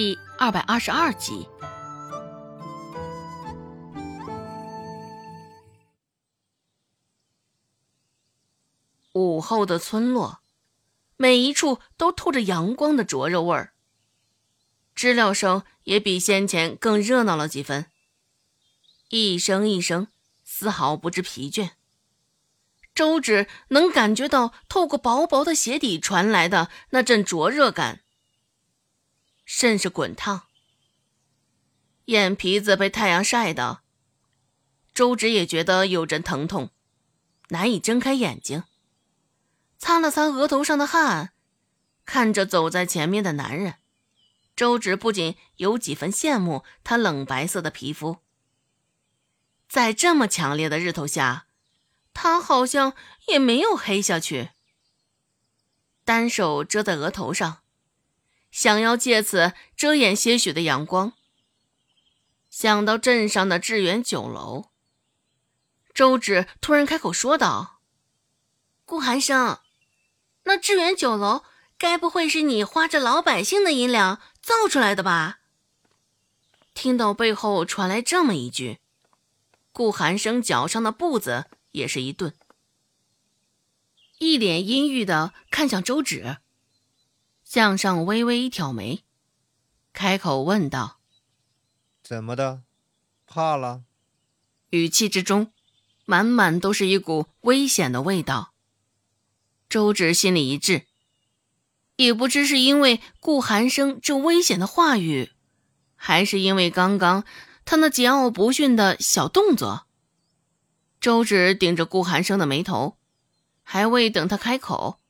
第二百二十二集。午后的村落，每一处都透着阳光的灼热味儿。知了声也比先前更热闹了几分，一声一声，丝毫不知疲倦。周芷能感觉到透过薄薄的鞋底传来的那阵灼热感，甚是滚烫。眼皮子被太阳晒的，周芷也觉得有阵疼痛，难以睁开眼睛。擦了擦额头上的汗，看着走在前面的男人，周芷不仅有几分羡慕他冷白色的皮肤。在这么强烈的日头下。他好像也没有黑下去，单手遮在额头上，想要借此遮掩些许的阳光。想到镇上的致远酒楼，周芷突然开口说道：“顾寒生，那致远酒楼该不会是你花着老百姓的银两造出来的吧？”听到背后传来这么一句，顾寒生脚上的步子。也是一顿，一脸阴郁的看向周芷，向上微微一挑眉，开口问道：“怎么的？怕了？”语气之中，满满都是一股危险的味道。周芷心里一滞，也不知是因为顾寒生这危险的话语，还是因为刚刚他那桀骜不驯的小动作。周芷顶着顾寒生的眉头，还未等他开口，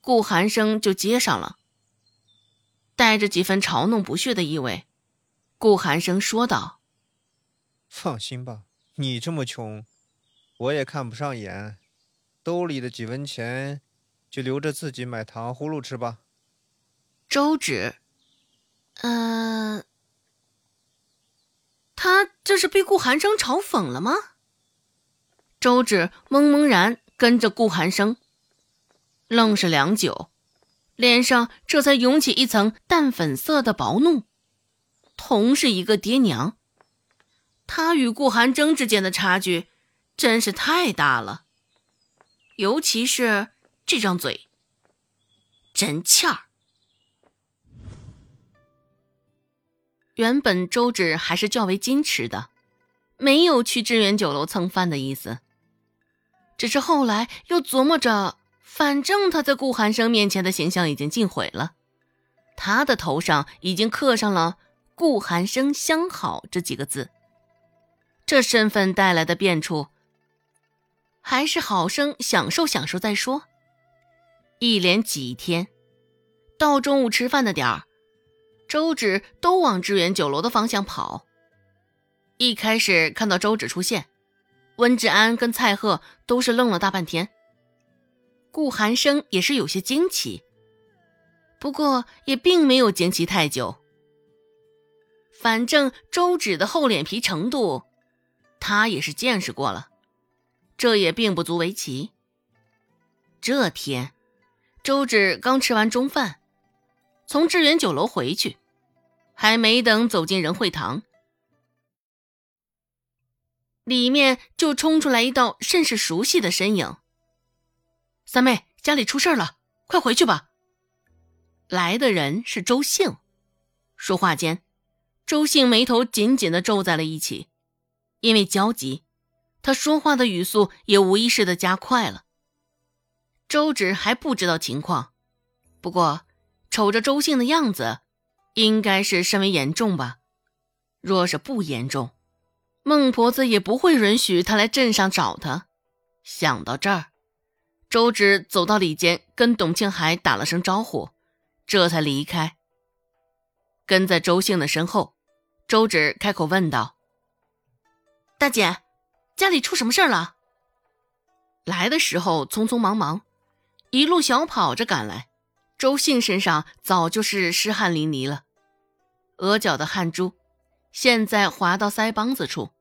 顾寒生就接上了，带着几分嘲弄不屑的意味。顾寒生说道：“放心吧，你这么穷，我也看不上眼。兜里的几文钱，就留着自己买糖葫芦吃吧。”周芷，嗯，他这是被顾寒生嘲讽了吗？周芷懵懵然跟着顾寒生，愣是良久，脸上这才涌起一层淡粉色的薄怒。同是一个爹娘，他与顾寒征之间的差距真是太大了，尤其是这张嘴，真欠儿。原本周芷还是较为矜持的，没有去致远酒楼蹭饭的意思。只是后来又琢磨着，反正他在顾寒生面前的形象已经尽毁了，他的头上已经刻上了“顾寒生相好”这几个字，这身份带来的变处，还是好生享受享受再说。一连几天，到中午吃饭的点儿，周芷都往致远酒楼的方向跑。一开始看到周芷出现。温志安跟蔡贺都是愣了大半天，顾寒生也是有些惊奇，不过也并没有惊奇太久。反正周芷的厚脸皮程度，他也是见识过了，这也并不足为奇。这天，周芷刚吃完中饭，从致远酒楼回去，还没等走进仁惠堂。里面就冲出来一道甚是熟悉的身影。三妹，家里出事了，快回去吧。来的人是周兴。说话间，周兴眉头紧紧的皱在了一起，因为焦急，他说话的语速也无意识的加快了。周芷还不知道情况，不过瞅着周兴的样子，应该是甚为严重吧。若是不严重，孟婆子也不会允许他来镇上找他。想到这儿，周芷走到里间，跟董庆海打了声招呼，这才离开。跟在周兴的身后，周芷开口问道：“大姐，家里出什么事了？”来的时候匆匆忙忙，一路小跑着赶来，周兴身上早就是湿汗淋漓了，额角的汗珠。现在滑到腮帮子处，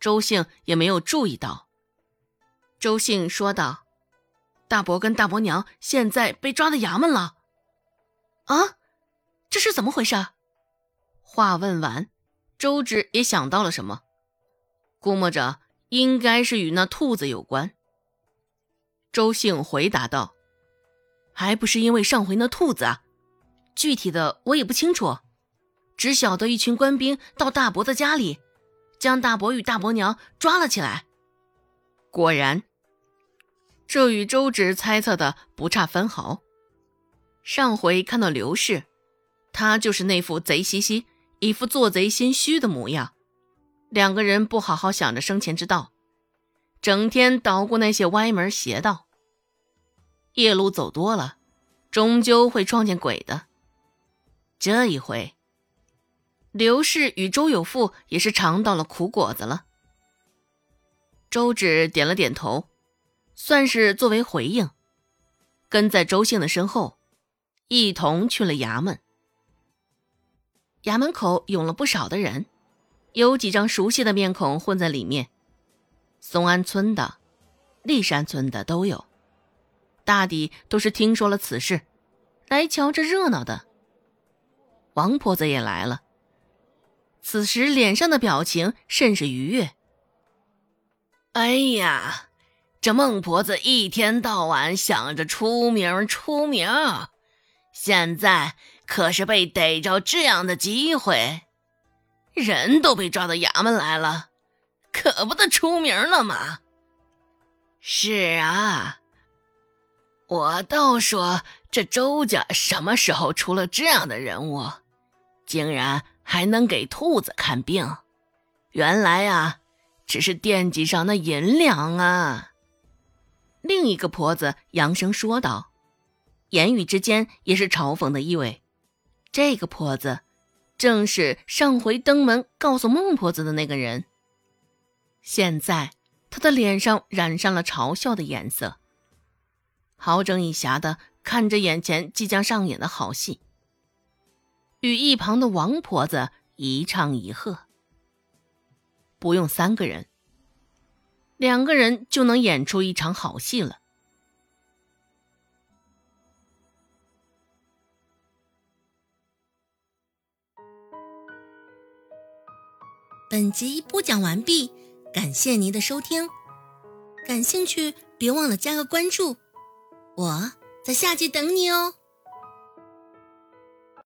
周兴也没有注意到。周兴说道：“大伯跟大伯娘现在被抓到衙门了。”啊，这是怎么回事？话问完，周芷也想到了什么，估摸着应该是与那兔子有关。周兴回答道：“还不是因为上回那兔子啊，具体的我也不清楚，只晓得一群官兵到大伯的家里，将大伯与大伯娘抓了起来。果然，这与周芷猜测的不差分毫。上回看到刘氏，他就是那副贼兮兮、一副做贼心虚的模样，两个人不好好想着生前之道。”整天捣鼓那些歪门邪道，夜路走多了，终究会撞见鬼的。这一回，刘氏与周有富也是尝到了苦果子了。周芷点了点头，算是作为回应，跟在周兴的身后，一同去了衙门。衙门口涌了不少的人，有几张熟悉的面孔混在里面。松安村的、立山村的都有，大抵都是听说了此事，来瞧这热闹的。王婆子也来了，此时脸上的表情甚是愉悦。哎呀，这孟婆子一天到晚想着出名出名，现在可是被逮着这样的机会，人都被抓到衙门来了。可不得出名了吗？是啊，我倒说这周家什么时候出了这样的人物，竟然还能给兔子看病？原来啊，只是惦记上那银两啊。另一个婆子扬声说道，言语之间也是嘲讽的意味。这个婆子正是上回登门告诉孟婆子的那个人。现在，他的脸上染上了嘲笑的颜色，好整以暇的看着眼前即将上演的好戏，与一旁的王婆子一唱一和。不用三个人，两个人就能演出一场好戏了。本集播讲完毕。感谢您的收听，感兴趣别忘了加个关注，我在下集等你哦。